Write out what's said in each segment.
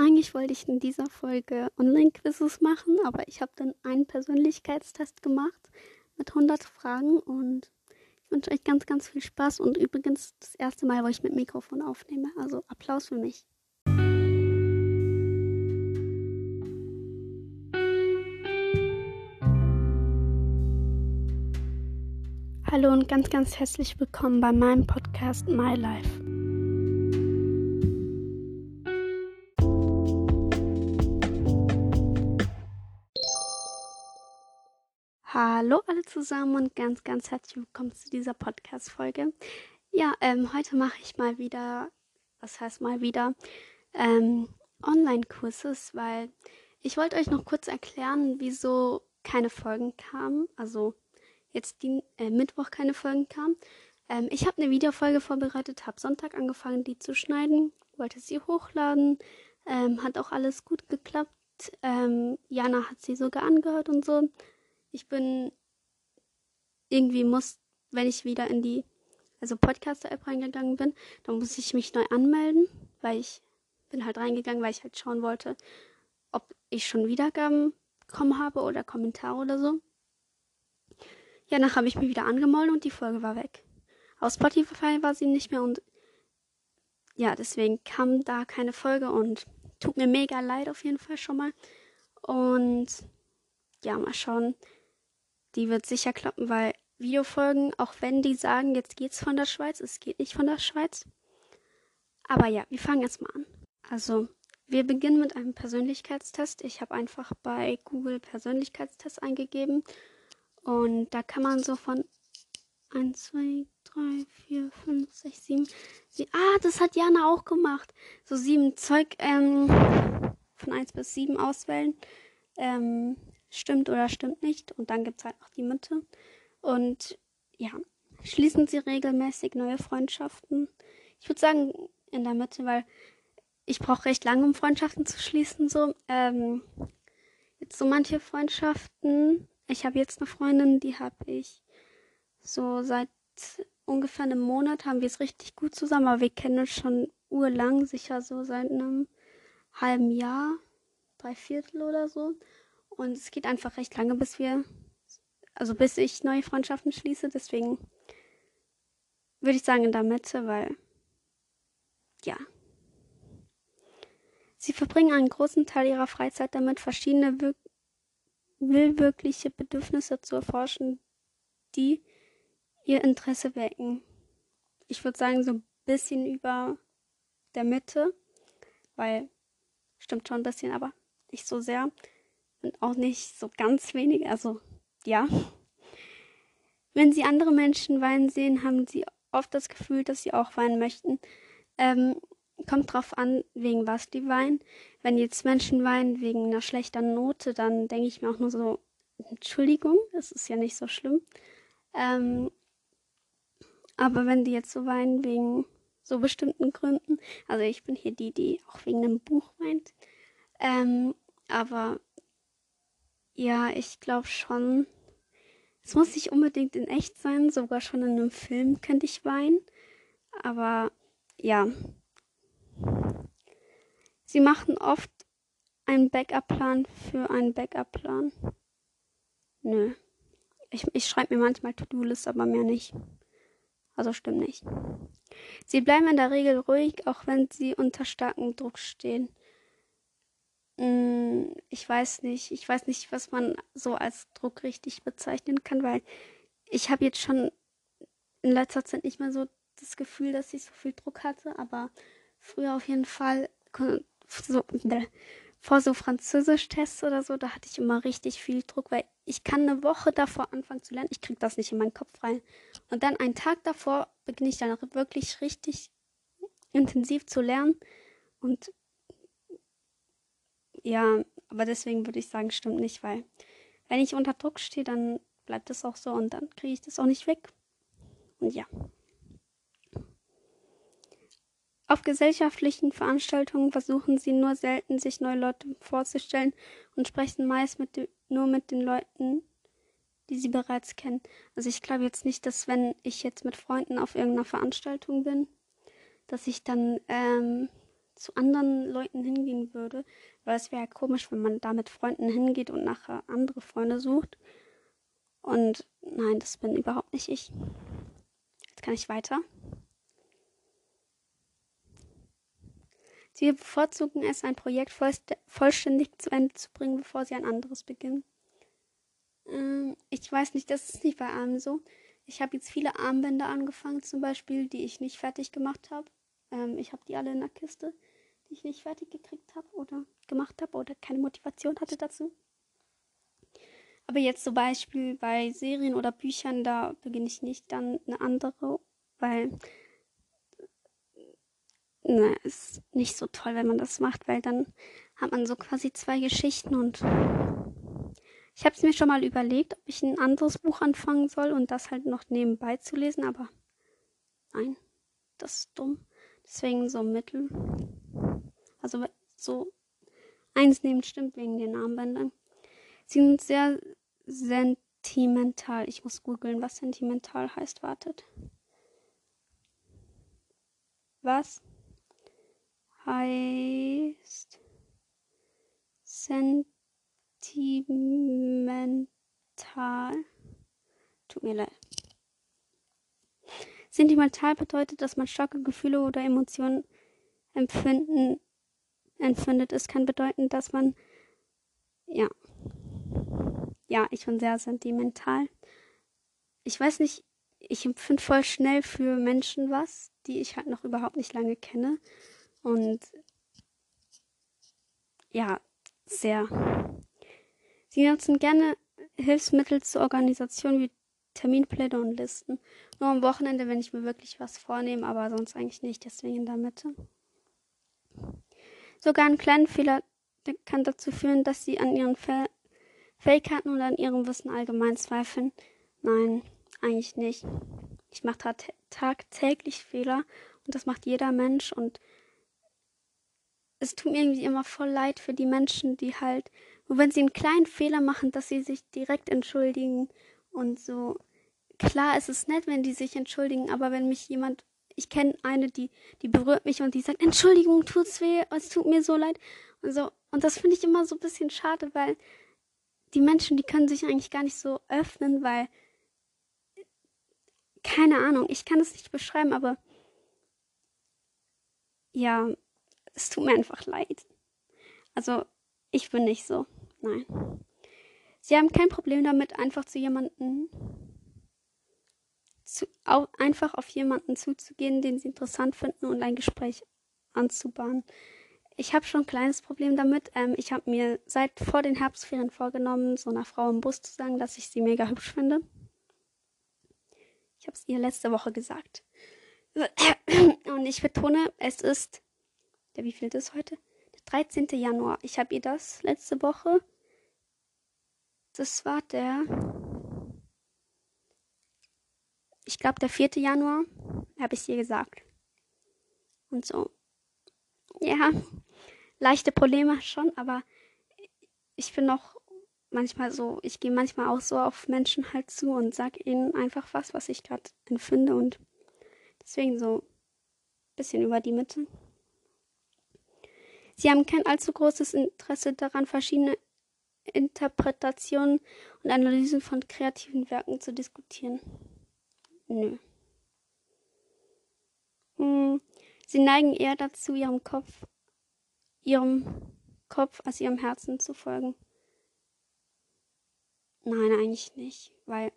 Eigentlich wollte ich in dieser Folge Online-Quizzes machen, aber ich habe dann einen Persönlichkeitstest gemacht mit 100 Fragen und ich wünsche euch ganz, ganz viel Spaß und übrigens das erste Mal, wo ich mit Mikrofon aufnehme. Also Applaus für mich. Hallo und ganz, ganz herzlich willkommen bei meinem Podcast My Life. Hallo alle zusammen und ganz, ganz herzlich willkommen zu dieser Podcast-Folge. Ja, ähm, heute mache ich mal wieder, was heißt mal wieder, ähm, Online-Kurses, weil ich wollte euch noch kurz erklären, wieso keine Folgen kamen. Also jetzt die, äh, Mittwoch keine Folgen kamen. Ähm, ich habe eine Videofolge vorbereitet, habe Sonntag angefangen, die zu schneiden, wollte sie hochladen, ähm, hat auch alles gut geklappt. Ähm, Jana hat sie sogar angehört und so ich bin irgendwie muss, wenn ich wieder in die, also Podcaster-App reingegangen bin, dann muss ich mich neu anmelden, weil ich bin halt reingegangen, weil ich halt schauen wollte, ob ich schon Wiedergaben bekommen habe oder Kommentare oder so. Ja, danach habe ich mich wieder angemeldet und die Folge war weg. Aus Spotify war sie nicht mehr und ja, deswegen kam da keine Folge und tut mir mega leid auf jeden Fall schon mal. Und ja, mal schauen, die wird sicher klappen, weil Videofolgen, auch wenn die sagen, jetzt geht's von der Schweiz, es geht nicht von der Schweiz. Aber ja, wir fangen jetzt mal an. Also, wir beginnen mit einem Persönlichkeitstest. Ich habe einfach bei Google Persönlichkeitstest eingegeben. Und da kann man so von 1, 2, 3, 4, 5, 6, 7. Sie ah, das hat Jana auch gemacht. So sieben Zeug ähm, von 1 bis 7 auswählen. Ähm, stimmt oder stimmt nicht. Und dann gibt es halt noch die Mitte. Und ja, schließen Sie regelmäßig neue Freundschaften. Ich würde sagen in der Mitte, weil ich brauche recht lange, um Freundschaften zu schließen. So, ähm, jetzt so manche Freundschaften. Ich habe jetzt eine Freundin, die habe ich so seit ungefähr einem Monat haben wir es richtig gut zusammen, aber wir kennen uns schon urlang, sicher so seit einem halben Jahr, drei Viertel oder so. Und es geht einfach recht lange, bis wir, also bis ich neue Freundschaften schließe. Deswegen würde ich sagen in der Mitte, weil, ja. Sie verbringen einen großen Teil ihrer Freizeit damit, verschiedene wir willwirkliche Bedürfnisse zu erforschen, die ihr Interesse wecken. Ich würde sagen, so ein bisschen über der Mitte, weil stimmt schon ein bisschen, aber nicht so sehr und auch nicht so ganz wenig. Also ja. Wenn sie andere Menschen weinen sehen, haben sie oft das Gefühl, dass sie auch weinen möchten. Ähm, kommt drauf an, wegen was die weinen. Wenn jetzt Menschen weinen wegen einer schlechten Note, dann denke ich mir auch nur so, Entschuldigung, das ist ja nicht so schlimm. Ähm, aber wenn die jetzt so weinen wegen so bestimmten Gründen, also ich bin hier die, die auch wegen einem Buch weint, ähm, aber ja, ich glaube schon. Es muss nicht unbedingt in echt sein, sogar schon in einem Film könnte ich weinen. Aber ja. Sie machen oft einen Backup-Plan für einen Backup-Plan. Nö. Ich, ich schreibe mir manchmal To-Do-List, aber mehr nicht. Also stimmt nicht. Sie bleiben in der Regel ruhig, auch wenn sie unter starkem Druck stehen. Mm, ich weiß nicht, ich weiß nicht, was man so als Druck richtig bezeichnen kann, weil ich habe jetzt schon in letzter Zeit nicht mehr so das Gefühl, dass ich so viel Druck hatte, aber früher auf jeden Fall so, vor so Französisch-Tests oder so, da hatte ich immer richtig viel Druck, weil ich kann eine Woche davor anfangen zu lernen, ich kriege das nicht in meinen Kopf rein. Und dann einen Tag davor beginne ich dann wirklich richtig intensiv zu lernen. Und ja, aber deswegen würde ich sagen, stimmt nicht, weil wenn ich unter Druck stehe, dann bleibt es auch so und dann kriege ich das auch nicht weg. Und ja. Auf gesellschaftlichen Veranstaltungen versuchen sie nur selten, sich neue Leute vorzustellen und sprechen meist mit nur mit den Leuten, die sie bereits kennen. Also ich glaube jetzt nicht, dass wenn ich jetzt mit Freunden auf irgendeiner Veranstaltung bin, dass ich dann ähm, zu anderen Leuten hingehen würde, weil es wäre ja komisch, wenn man da mit Freunden hingeht und nachher andere Freunde sucht. Und nein, das bin überhaupt nicht ich. Jetzt kann ich weiter. Sie bevorzugen es, ein Projekt vollständig zu Ende zu bringen, bevor sie ein anderes beginnen. Ähm, ich weiß nicht, das ist nicht bei allem so. Ich habe jetzt viele Armbänder angefangen, zum Beispiel, die ich nicht fertig gemacht habe. Ähm, ich habe die alle in der Kiste, die ich nicht fertig gekriegt habe oder gemacht habe oder keine Motivation hatte dazu. Aber jetzt zum Beispiel bei Serien oder Büchern, da beginne ich nicht dann eine andere, weil ne, ist nicht so toll, wenn man das macht, weil dann hat man so quasi zwei Geschichten und ich habe es mir schon mal überlegt, ob ich ein anderes Buch anfangen soll und das halt noch nebenbei zu lesen, aber nein, das ist dumm. Deswegen so mittel. Also so eins nehmen stimmt wegen den Armbändern. Sie sind sehr sentimental. Ich muss googeln, was sentimental heißt. Wartet. Was heißt sentimental? Tut mir leid. Sentimental bedeutet, dass man starke Gefühle oder Emotionen empfinden, empfindet. Es kann bedeuten, dass man, ja, ja, ich bin sehr sentimental. Ich weiß nicht, ich empfinde voll schnell für Menschen was, die ich halt noch überhaupt nicht lange kenne. Und ja, sehr. Sie nutzen gerne Hilfsmittel zur Organisation wie Terminpläne und Listen. Nur am Wochenende, wenn ich mir wirklich was vornehme, aber sonst eigentlich nicht, deswegen in der Mitte. Sogar ein kleiner Fehler kann dazu führen, dass sie an ihren Fähigkeiten und an ihrem Wissen allgemein zweifeln. Nein, eigentlich nicht. Ich mache tagtäglich Fehler und das macht jeder Mensch und es tut mir irgendwie immer voll leid für die Menschen, die halt, nur wenn sie einen kleinen Fehler machen, dass sie sich direkt entschuldigen und so. Klar, es ist nett, wenn die sich entschuldigen, aber wenn mich jemand, ich kenne eine, die, die berührt mich und die sagt, Entschuldigung, tut's weh, es tut mir so leid und so. Und das finde ich immer so ein bisschen schade, weil die Menschen, die können sich eigentlich gar nicht so öffnen, weil keine Ahnung, ich kann es nicht beschreiben, aber ja, es tut mir einfach leid. Also, ich bin nicht so. Nein. Sie haben kein Problem damit, einfach zu jemanden zu, auch einfach auf jemanden zuzugehen, den sie interessant finden und ein Gespräch anzubahnen. Ich habe schon ein kleines Problem damit. Ähm, ich habe mir seit vor den Herbstferien vorgenommen, so einer Frau im Bus zu sagen, dass ich sie mega hübsch finde. Ich habe es ihr letzte Woche gesagt. Und ich betone, es ist der wie viel ist heute? Der 13. Januar. Ich habe ihr das letzte Woche. Das war der. Ich glaube, der 4. Januar habe ich ihr gesagt. Und so. Ja, leichte Probleme schon, aber ich bin noch manchmal so, ich gehe manchmal auch so auf Menschen halt zu und sag ihnen einfach was, was ich gerade empfinde und deswegen so ein bisschen über die Mitte. Sie haben kein allzu großes Interesse daran, verschiedene Interpretationen und Analysen von kreativen Werken zu diskutieren. Nö. Hm. Sie neigen eher dazu, ihrem Kopf, ihrem Kopf als ihrem Herzen zu folgen. Nein, eigentlich nicht, weil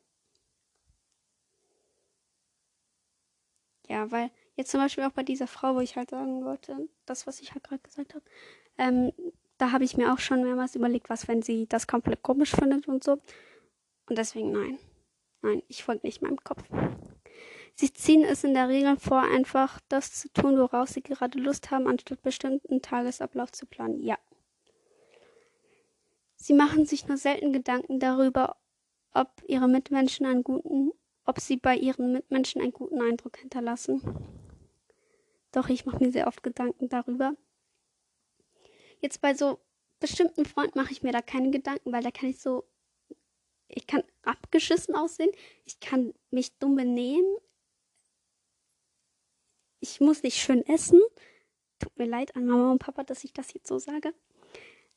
ja, weil Jetzt zum Beispiel auch bei dieser Frau, wo ich halt sagen wollte, das, was ich halt gerade gesagt habe, ähm, da habe ich mir auch schon mehrmals überlegt, was, wenn sie das komplett komisch findet und so. Und deswegen nein. Nein, ich folge nicht meinem Kopf. Sie ziehen es in der Regel vor, einfach das zu tun, woraus sie gerade Lust haben, anstatt bestimmten Tagesablauf zu planen. Ja. Sie machen sich nur selten Gedanken darüber, ob ihre Mitmenschen einen guten, ob sie bei ihren Mitmenschen einen guten Eindruck hinterlassen. Doch ich mache mir sehr oft Gedanken darüber. Jetzt bei so bestimmten Freunden mache ich mir da keine Gedanken, weil da kann ich so, ich kann abgeschissen aussehen, ich kann mich dumm benehmen, ich muss nicht schön essen, tut mir leid an Mama und Papa, dass ich das jetzt so sage.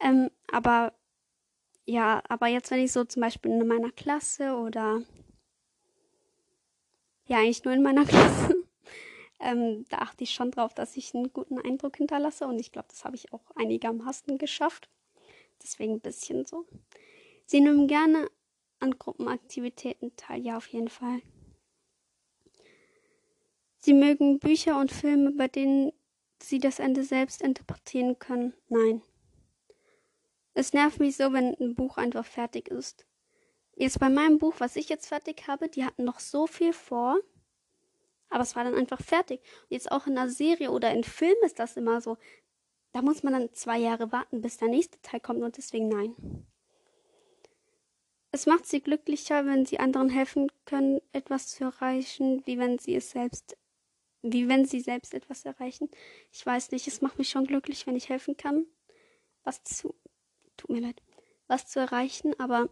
Ähm, aber ja, aber jetzt, wenn ich so zum Beispiel in meiner Klasse oder ja, eigentlich nur in meiner Klasse, ähm, da achte ich schon drauf, dass ich einen guten Eindruck hinterlasse und ich glaube, das habe ich auch einigermaßen geschafft. Deswegen ein bisschen so. Sie nehmen gerne an Gruppenaktivitäten teil, ja, auf jeden Fall. Sie mögen Bücher und Filme, bei denen Sie das Ende selbst interpretieren können. Nein. Es nervt mich so, wenn ein Buch einfach fertig ist. Jetzt bei meinem Buch, was ich jetzt fertig habe, die hatten noch so viel vor, aber es war dann einfach fertig. Und jetzt auch in einer Serie oder in Film ist das immer so. Da muss man dann zwei Jahre warten, bis der nächste Teil kommt und deswegen nein. Es macht sie glücklicher, wenn sie anderen helfen können, etwas zu erreichen, wie wenn sie es selbst wie wenn sie selbst etwas erreichen. Ich weiß nicht, es macht mich schon glücklich, wenn ich helfen kann, was zu, tut mir leid, was zu erreichen, aber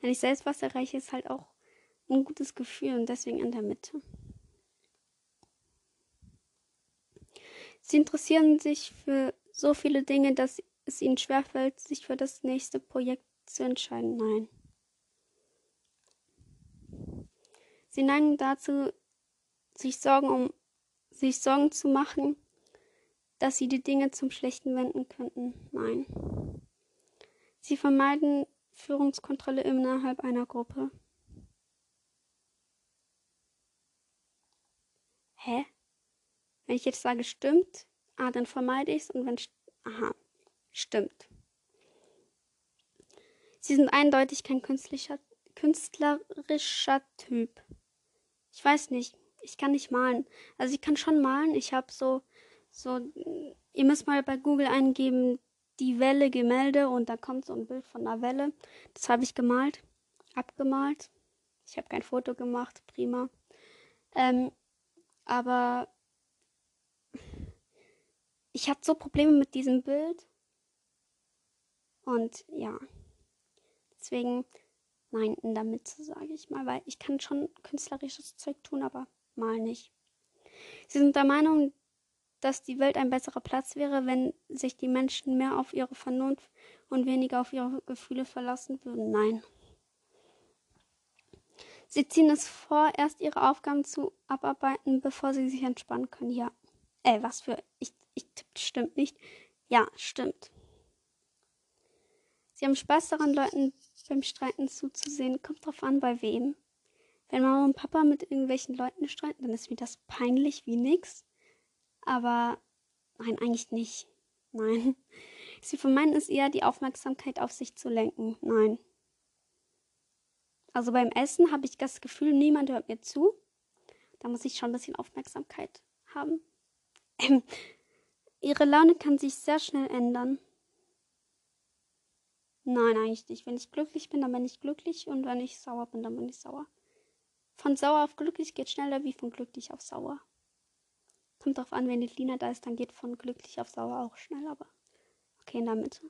wenn ich selbst was erreiche, ist halt auch ein gutes Gefühl und deswegen in der Mitte. Sie interessieren sich für so viele Dinge, dass es ihnen schwerfällt, sich für das nächste Projekt zu entscheiden. Nein. Sie neigen dazu, sich Sorgen um sich Sorgen zu machen, dass sie die Dinge zum Schlechten wenden könnten. Nein. Sie vermeiden Führungskontrolle innerhalb einer Gruppe. Hä? Wenn ich jetzt sage stimmt, ah, dann vermeide ich es und wenn aha, stimmt. Sie sind eindeutig kein künstlicher, künstlerischer Typ. Ich weiß nicht, ich kann nicht malen. Also ich kann schon malen. Ich habe so, so, ihr müsst mal bei Google eingeben, die Welle Gemälde und da kommt so ein Bild von einer Welle. Das habe ich gemalt, abgemalt. Ich habe kein Foto gemacht, prima. Ähm, aber ich hatte so Probleme mit diesem Bild. Und ja, deswegen nein in der Mitte, sage ich mal, weil ich kann schon künstlerisches Zeug tun, aber mal nicht. Sie sind der Meinung, dass die Welt ein besserer Platz wäre, wenn sich die Menschen mehr auf ihre Vernunft und weniger auf ihre Gefühle verlassen würden. Nein. Sie ziehen es vor, erst ihre Aufgaben zu abarbeiten, bevor sie sich entspannen können. Ja. Äh, was für. Ich, ich tippt, stimmt nicht. Ja, stimmt. Sie haben Spaß daran, Leuten beim Streiten zuzusehen. Kommt drauf an, bei wem. Wenn Mama und Papa mit irgendwelchen Leuten streiten, dann ist mir das peinlich wie nix. Aber nein, eigentlich nicht. Nein. Sie vermeiden es eher, die Aufmerksamkeit auf sich zu lenken. Nein. Also beim Essen habe ich das Gefühl, niemand hört mir zu. Da muss ich schon ein bisschen Aufmerksamkeit haben. Ihre Laune kann sich sehr schnell ändern. Nein, eigentlich nicht. Wenn ich glücklich bin, dann bin ich glücklich und wenn ich sauer bin, dann bin ich sauer. Von sauer auf glücklich geht schneller wie von glücklich auf sauer. Kommt drauf an, wenn die Lina da ist, dann geht von glücklich auf sauer auch schnell, aber okay, in der Mitte.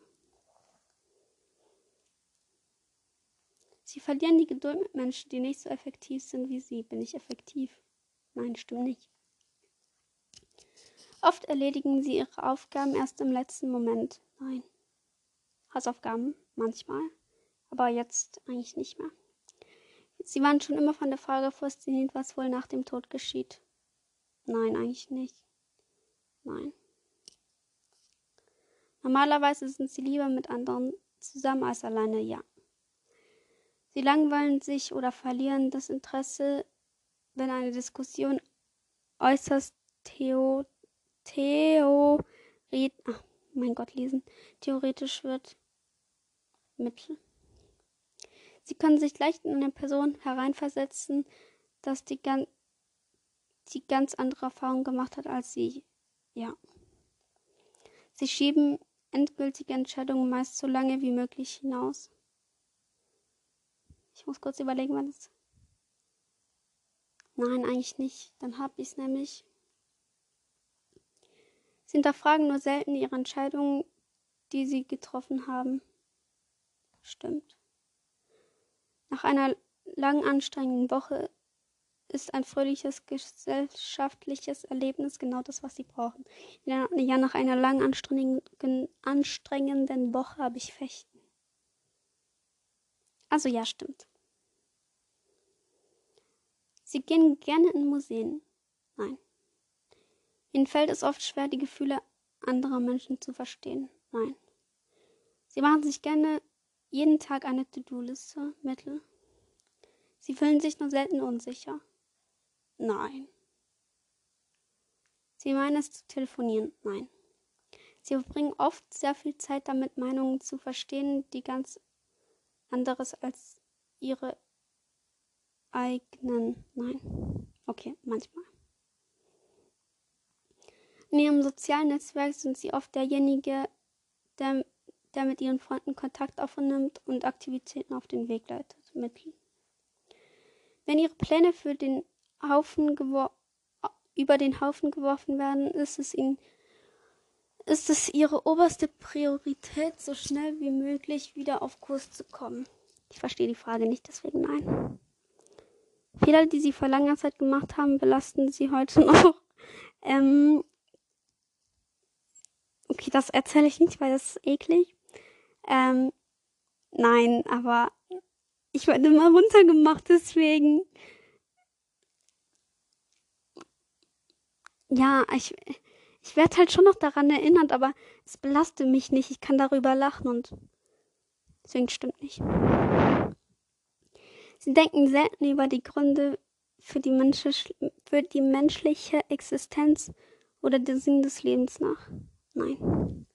Sie verlieren die Geduld mit Menschen, die nicht so effektiv sind wie sie. Bin ich effektiv? Nein, stimmt nicht. Oft erledigen sie ihre Aufgaben erst im letzten Moment. Nein. Hausaufgaben manchmal, aber jetzt eigentlich nicht mehr. Sie waren schon immer von der Frage fasziniert, was wohl nach dem Tod geschieht. Nein, eigentlich nicht. Nein. Normalerweise sind sie lieber mit anderen zusammen als alleine, ja. Sie langweilen sich oder verlieren das Interesse, wenn eine Diskussion äußerst theo, theoret, ach, mein Gott, lesen, theoretisch wird. Mittel. Sie können sich leicht in eine Person hereinversetzen, dass die, gan die ganz andere Erfahrungen gemacht hat als sie. Ja. Sie schieben endgültige Entscheidungen meist so lange wie möglich hinaus. Ich muss kurz überlegen, wann es. Nein, eigentlich nicht. Dann habe ich es nämlich. Sie hinterfragen nur selten ihre Entscheidungen, die sie getroffen haben. Stimmt. Nach einer langen anstrengenden Woche ist ein fröhliches gesellschaftliches Erlebnis genau das, was sie brauchen. Ja, ja nach einer langen, anstrengenden, anstrengenden Woche habe ich Fechten. Also ja, stimmt. Sie gehen gerne in Museen. Nein. Ihnen fällt es oft schwer, die Gefühle anderer Menschen zu verstehen. Nein. Sie machen sich gerne jeden Tag eine To-Do-Liste. Mittel. Sie fühlen sich nur selten unsicher. Nein. Sie meinen es zu telefonieren? Nein. Sie verbringen oft sehr viel Zeit damit, Meinungen zu verstehen, die ganz anderes als ihre eigenen. Nein. Okay, manchmal. In ihrem sozialen Netzwerk sind sie oft derjenige, der, der mit ihren Freunden Kontakt aufnimmt und Aktivitäten auf den Weg leitet. Wenn ihre Pläne für den Haufen über den Haufen geworfen werden, ist es ihnen ist es ihre oberste Priorität, so schnell wie möglich wieder auf Kurs zu kommen. Ich verstehe die Frage nicht, deswegen nein. Fehler, die sie vor langer Zeit gemacht haben, belasten sie heute noch. Ähm okay, das erzähle ich nicht, weil das ist eklig. Ähm nein, aber ich werde immer runtergemacht, deswegen. Ja, ich, ich werde halt schon noch daran erinnert, aber es belastet mich nicht. Ich kann darüber lachen und deswegen stimmt nicht. Sie denken selten über die Gründe für die, für die menschliche Existenz oder den Sinn des Lebens nach. Nein.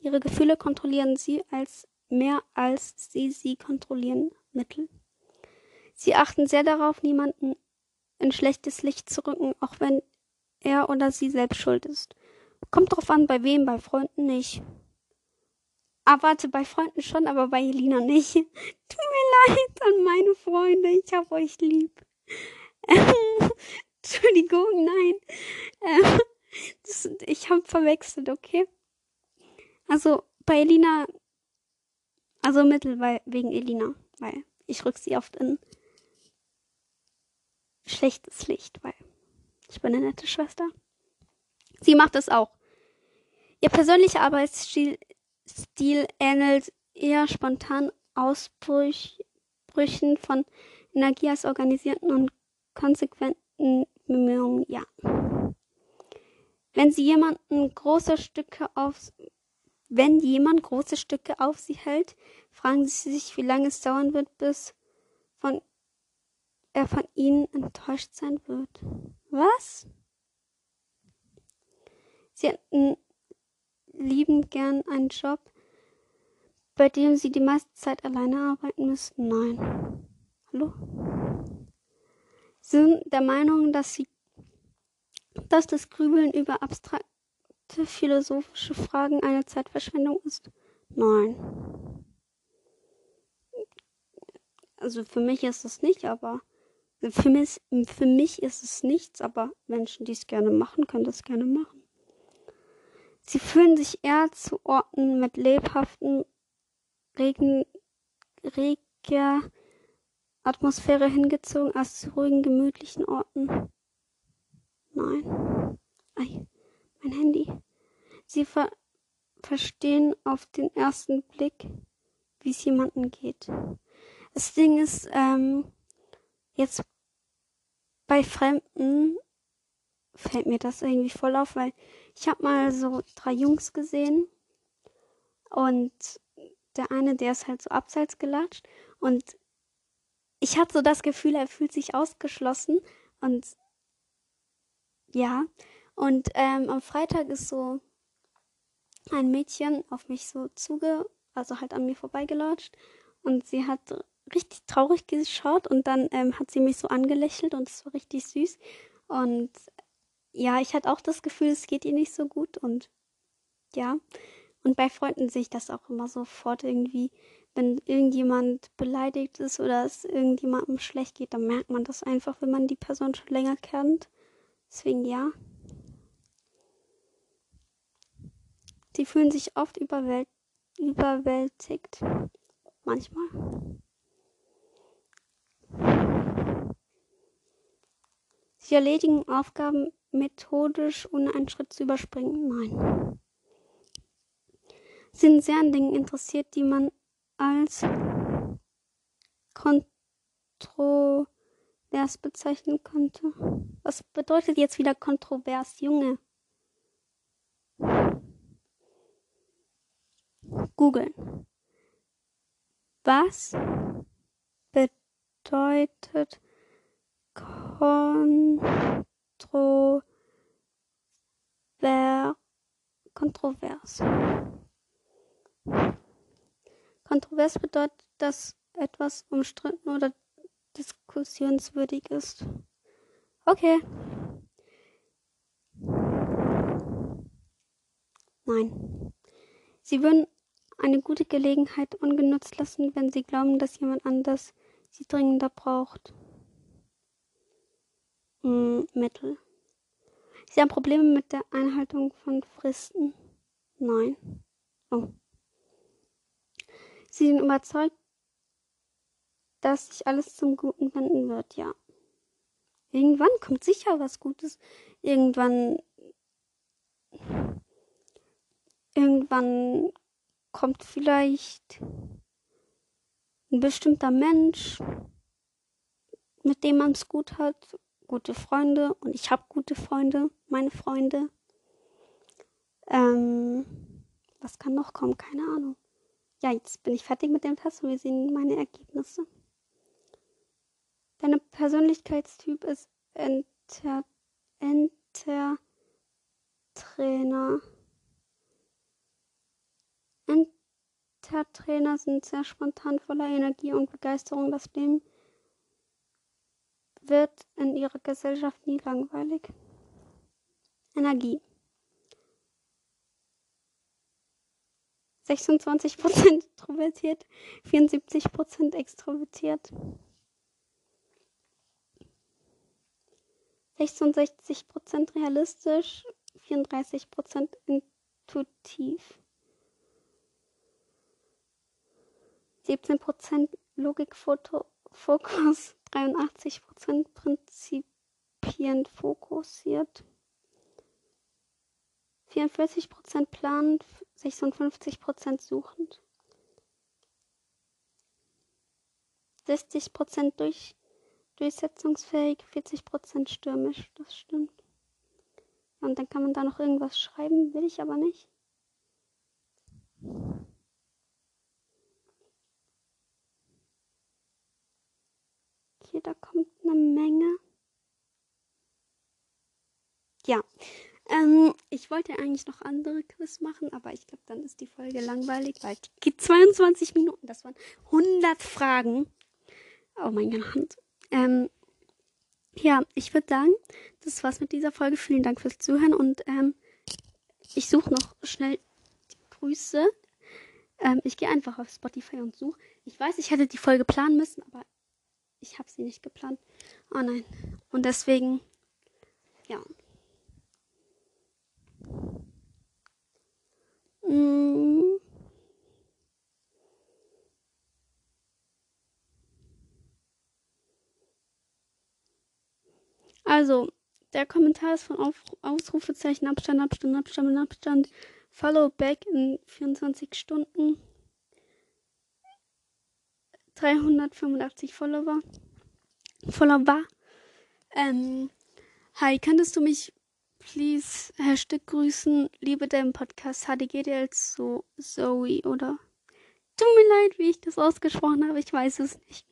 Ihre Gefühle kontrollieren sie als mehr als sie sie kontrollieren Mittel. Sie achten sehr darauf, niemanden in schlechtes Licht zu rücken, auch wenn er oder sie selbst schuld ist. Kommt drauf an, bei wem, bei Freunden nicht. Ah, warte, bei Freunden schon, aber bei Elina nicht. Tut mir leid an meine Freunde, ich hab euch lieb. Entschuldigung, nein. Ähm, das, ich hab verwechselt, okay? Also, bei Elina also Mittel, weil, wegen Elina. Weil ich rück sie oft in schlechtes Licht, weil ich bin eine nette Schwester. Sie macht es auch. Ihr persönlicher Arbeitsstil Stil ähnelt eher spontan Ausbrüchen von Energie als organisierten und konsequenten Bemühungen, ja. Wenn sie jemanden große Stücke aufs wenn jemand große Stücke auf sie hält, fragen sie sich, wie lange es dauern wird, bis von er von ihnen enttäuscht sein wird. Was? Sie hätten lieben gern einen Job, bei dem sie die meiste Zeit alleine arbeiten müssten. Nein. Hallo? Sie sind der Meinung, dass sie dass das Grübeln über abstrakte philosophische Fragen eine Zeitverschwendung ist? Nein. Also für mich ist es nicht, aber für mich, für mich ist es nichts, aber Menschen, die es gerne machen, können das gerne machen. Sie fühlen sich eher zu Orten mit lebhaften, regen, reger Atmosphäre hingezogen als zu ruhigen, gemütlichen Orten. Nein. Ei mein Handy. Sie ver verstehen auf den ersten Blick, wie es jemandem geht. Das Ding ist, ähm, jetzt bei Fremden fällt mir das irgendwie voll auf, weil ich habe mal so drei Jungs gesehen und der eine, der ist halt so abseits gelatscht und ich hatte so das Gefühl, er fühlt sich ausgeschlossen und ja, und ähm, am Freitag ist so ein Mädchen auf mich so zuge, also halt an mir vorbeigelatscht. Und sie hat richtig traurig geschaut und dann ähm, hat sie mich so angelächelt und es war richtig süß. Und ja, ich hatte auch das Gefühl, es geht ihr nicht so gut und ja. Und bei Freunden sehe ich das auch immer sofort irgendwie, wenn irgendjemand beleidigt ist oder es irgendjemandem schlecht geht, dann merkt man das einfach, wenn man die Person schon länger kennt. Deswegen ja. Sie fühlen sich oft überwält überwältigt. Manchmal. Sie erledigen Aufgaben methodisch, ohne einen Schritt zu überspringen. Nein. Sie sind sehr an Dingen interessiert, die man als kontrovers bezeichnen könnte. Was bedeutet jetzt wieder kontrovers, Junge? Googeln. Was bedeutet kontrovers? kontrovers? Kontrovers bedeutet, dass etwas umstritten oder diskussionswürdig ist. Okay. Nein. Sie würden eine gute Gelegenheit ungenutzt lassen, wenn sie glauben, dass jemand anders sie dringender braucht. Hm, Mittel. Sie haben Probleme mit der Einhaltung von Fristen. Nein. Oh. Sie sind überzeugt, dass sich alles zum Guten wenden wird, ja. Irgendwann kommt sicher was Gutes. Irgendwann. Irgendwann kommt vielleicht ein bestimmter Mensch, mit dem man es gut hat, gute Freunde und ich habe gute Freunde, meine Freunde. Ähm, was kann noch kommen? Keine Ahnung. Ja, jetzt bin ich fertig mit dem Test und wir sehen meine Ergebnisse. Deine Persönlichkeitstyp ist Enter, Enter Trainer. Entertrainer sind sehr spontan, voller Energie und Begeisterung. Das Leben wird in ihrer Gesellschaft nie langweilig. Energie. 26% introvertiert, 74% extrovertiert. 66% realistisch, 34% intuitiv. 17% Logikfokus, 83% prinzipient fokussiert. 44% planend, 56% suchend. 60% durch, durchsetzungsfähig, 40% stürmisch. Das stimmt. Und dann kann man da noch irgendwas schreiben, will ich aber nicht. Okay, da kommt eine Menge. Ja, ähm, ich wollte eigentlich noch andere Quiz machen, aber ich glaube, dann ist die Folge langweilig, weil die geht 22 Minuten. Das waren 100 Fragen. Oh meine Hand. Ähm, ja, ich würde sagen, das war's mit dieser Folge. Vielen Dank fürs Zuhören und ähm, ich suche noch schnell die Grüße. Ähm, ich gehe einfach auf Spotify und suche. Ich weiß, ich hätte die Folge planen müssen, aber ich habe sie nicht geplant. Oh nein. Und deswegen, ja. Mm. Also, der Kommentar ist von Auf Ausrufezeichen, Abstand, Abstand, Abstand, Abstand. Follow back in 24 Stunden. 385 Follower. Follower. Ähm, hi, könntest du mich please Hashtag grüßen? Liebe deinen Podcast HDGDL so Zoe oder tut mir leid, wie ich das ausgesprochen habe, ich weiß es nicht.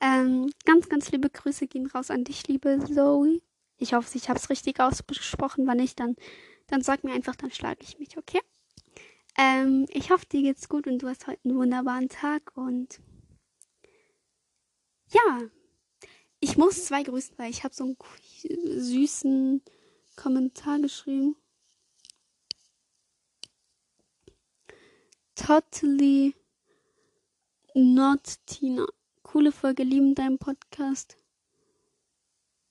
Ähm, ganz, ganz liebe Grüße gehen raus an dich, liebe Zoe. Ich hoffe, ich habe es richtig ausgesprochen. Wenn nicht, dann, dann sag mir einfach, dann schlage ich mich, okay? Ähm, ich hoffe, dir geht's gut und du hast heute einen wunderbaren Tag und ja, ich muss zwei grüßen, weil ich habe so einen süßen Kommentar geschrieben. Totally not Tina. Coole Folge, lieben deinen Podcast.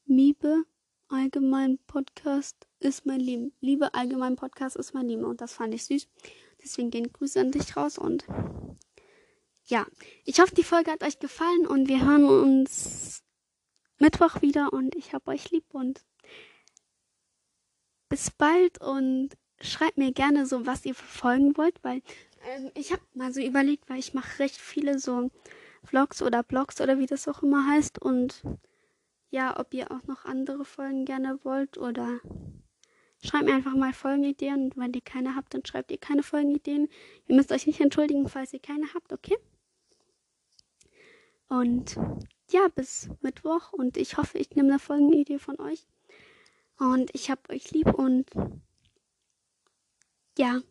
Miebe, allgemein Podcast ist mein Leben. Liebe, allgemein Podcast ist mein Leben. Und das fand ich süß. Deswegen gehen Grüße an dich raus und ja, ich hoffe, die Folge hat euch gefallen und wir hören uns Mittwoch wieder und ich hab euch lieb und bis bald und schreibt mir gerne so, was ihr verfolgen wollt, weil ähm, ich habe mal so überlegt, weil ich mache recht viele so Vlogs oder Blogs oder wie das auch immer heißt und ja, ob ihr auch noch andere Folgen gerne wollt oder schreibt mir einfach mal Folgenideen und wenn ihr keine habt, dann schreibt ihr keine Folgenideen. Ihr müsst euch nicht entschuldigen, falls ihr keine habt, okay? Und ja, bis Mittwoch und ich hoffe, ich nehme eine Folgenidee von euch. Und ich hab euch lieb und ja,